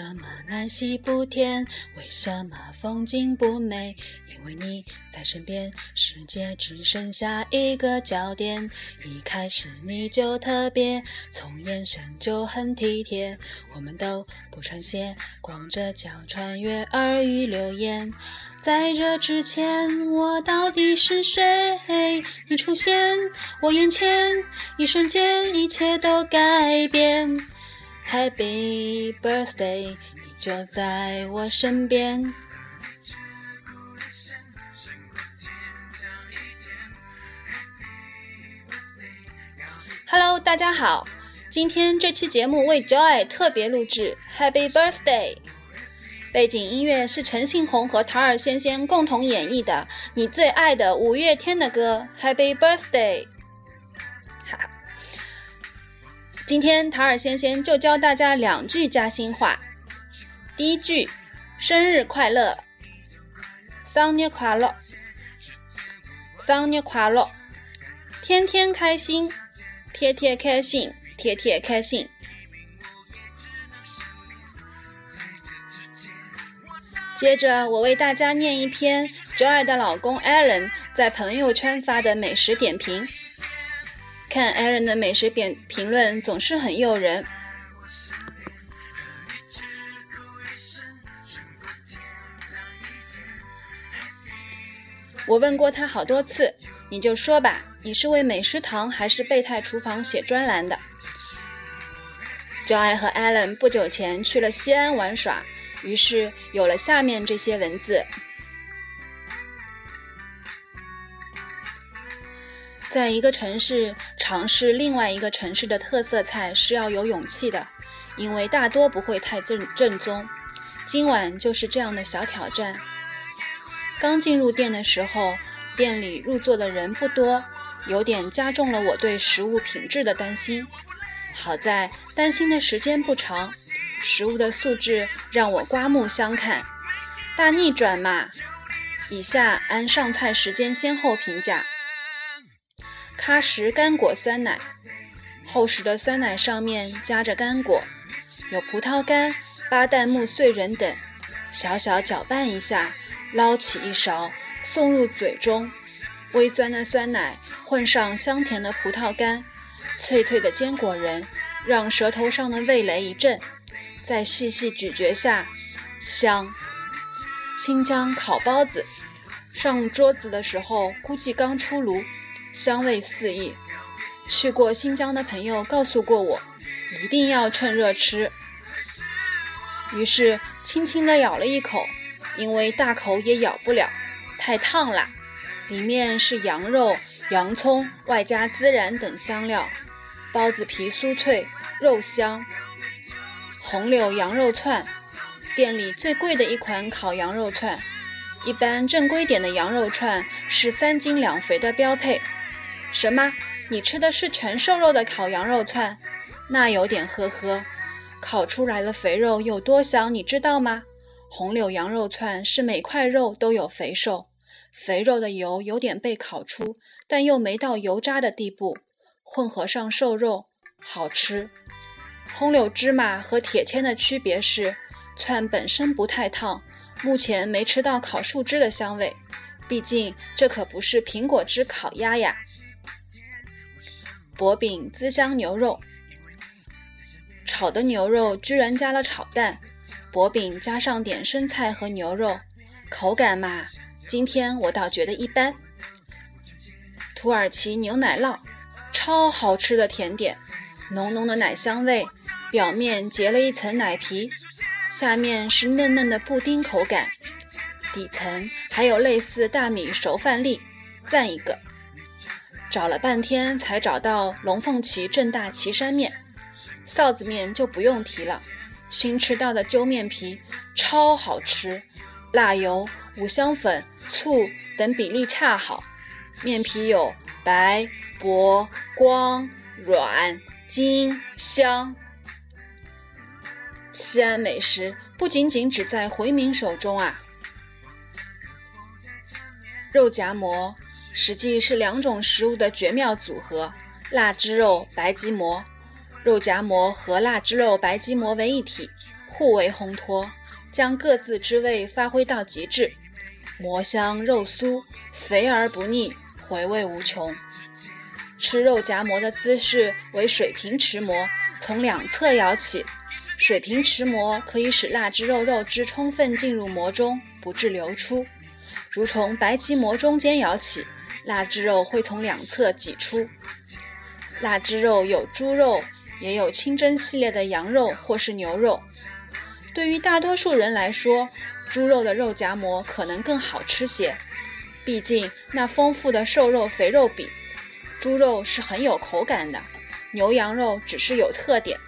什么南溪不甜？为什么风景不美？因为你在身边，世界只剩下一个焦点。一开始你就特别，从眼神就很体贴。我们都不穿鞋，光着脚穿越耳语流言。在这之前，我到底是谁？你出现我眼前，一瞬间，一切都改变。Happy birthday，你就在我身边。Hello，大家好，今天这期节目为 Joy 特别录制 Happy birthday，背景音乐是陈信宏和陶尔仙仙共同演绎的你最爱的五月天的歌 Happy birthday。今天塔尔仙仙就教大家两句加新话。第一句，生日快乐，生日快乐，生日快乐，天天开心，天天开心，天天开心。接着，我为大家念一篇 Joy 的老公 Allen 在朋友圈发的美食点评。看 Aaron 的美食点评论总是很诱人。我问过他好多次，你就说吧，你是为美食堂还是备胎厨房写专栏的？Joy 和 Allen 不久前去了西安玩耍，于是有了下面这些文字。在一个城市尝试另外一个城市的特色菜是要有勇气的，因为大多不会太正正宗。今晚就是这样的小挑战。刚进入店的时候，店里入座的人不多，有点加重了我对食物品质的担心。好在担心的时间不长，食物的素质让我刮目相看。大逆转嘛！以下按上菜时间先后评价。喀什干果酸奶，厚实的酸奶上面夹着干果，有葡萄干、巴旦木碎仁等。小小搅拌一下，捞起一勺，送入嘴中。微酸的酸奶混上香甜的葡萄干，脆脆的坚果仁，让舌头上的味蕾一震。再细细咀嚼下，香。新疆烤包子，上桌子的时候估计刚出炉。香味四溢，去过新疆的朋友告诉过我，一定要趁热吃。于是轻轻地咬了一口，因为大口也咬不了，太烫啦。里面是羊肉、洋葱，外加孜然等香料，包子皮酥脆，肉香。红柳羊肉串，店里最贵的一款烤羊肉串，一般正规点的羊肉串是三斤两肥的标配。什么？你吃的是全瘦肉的烤羊肉串？那有点呵呵。烤出来的肥肉有多香，你知道吗？红柳羊肉串是每块肉都有肥瘦，肥肉的油有点被烤出，但又没到油渣的地步，混合上瘦肉，好吃。红柳芝麻和铁签的区别是，串本身不太烫，目前没吃到烤树枝的香味，毕竟这可不是苹果汁烤鸭呀。薄饼滋香牛肉，炒的牛肉居然加了炒蛋，薄饼加上点生菜和牛肉，口感嘛，今天我倒觉得一般。土耳其牛奶酪，超好吃的甜点，浓浓的奶香味，表面结了一层奶皮，下面是嫩嫩的布丁口感，底层还有类似大米熟饭粒，赞一个。找了半天才找到龙凤旗正大岐山面，臊子面就不用提了。新吃到的揪面皮超好吃，辣油、五香粉、醋等比例恰好，面皮有白、薄、光、软、筋、香。西安美食不仅仅只在回民手中啊！肉夹馍。实际是两种食物的绝妙组合：腊汁肉、白吉馍。肉夹馍和腊汁肉、白吉馍为一体，互为烘托，将各自之味发挥到极致，馍香肉酥，肥而不腻，回味无穷。吃肉夹馍的姿势为水平持馍，从两侧舀起。水平持馍可以使腊汁肉肉汁充分进入馍中，不致流出。如从白吉馍中间舀起，腊汁肉会从两侧挤出。腊汁肉有猪肉，也有清蒸系列的羊肉或是牛肉。对于大多数人来说，猪肉的肉夹馍可能更好吃些，毕竟那丰富的瘦肉肥肉比，猪肉是很有口感的，牛羊肉只是有特点。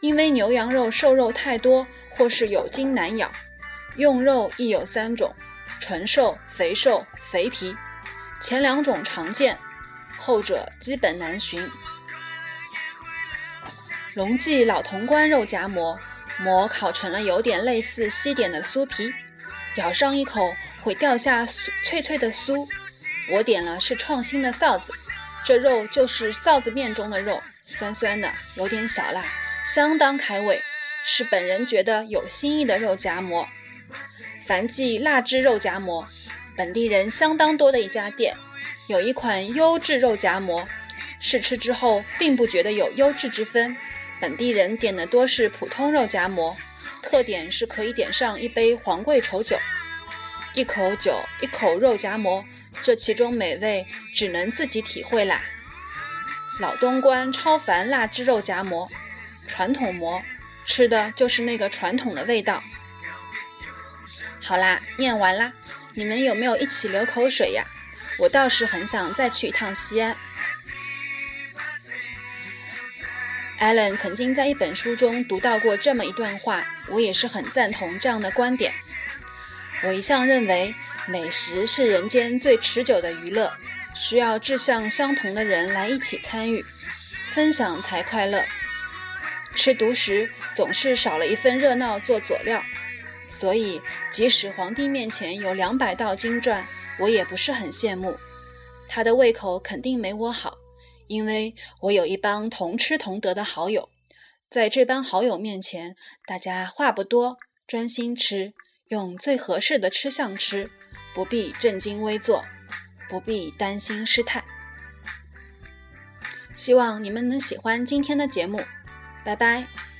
因为牛羊肉瘦肉太多，或是有筋难咬，用肉亦有三种：纯瘦、肥瘦、肥皮。前两种常见，后者基本难寻。龙记老潼关肉夹馍，馍烤成了有点类似西点的酥皮，咬上一口会掉下脆脆的酥。我点了是创新的臊子，这肉就是臊子面中的肉，酸酸的，有点小辣。相当开胃，是本人觉得有新意的肉夹馍。凡记腊汁肉夹馍，本地人相当多的一家店，有一款优质肉夹馍。试吃之后，并不觉得有优质之分。本地人点的多是普通肉夹馍，特点是可以点上一杯黄桂稠酒。一口酒，一口肉夹馍，这其中美味只能自己体会啦。老东关超凡腊汁肉夹馍。传统馍，吃的就是那个传统的味道。好啦，念完啦，你们有没有一起流口水呀？我倒是很想再去一趟西安。Allen 曾经在一本书中读到过这么一段话，我也是很赞同这样的观点。我一向认为，美食是人间最持久的娱乐，需要志向相同的人来一起参与，分享才快乐。吃独食总是少了一份热闹做佐料，所以即使皇帝面前有两百道金传，我也不是很羡慕。他的胃口肯定没我好，因为我有一帮同吃同得的好友，在这帮好友面前，大家话不多，专心吃，用最合适的吃相吃，不必正襟危坐，不必担心失态。希望你们能喜欢今天的节目。拜拜。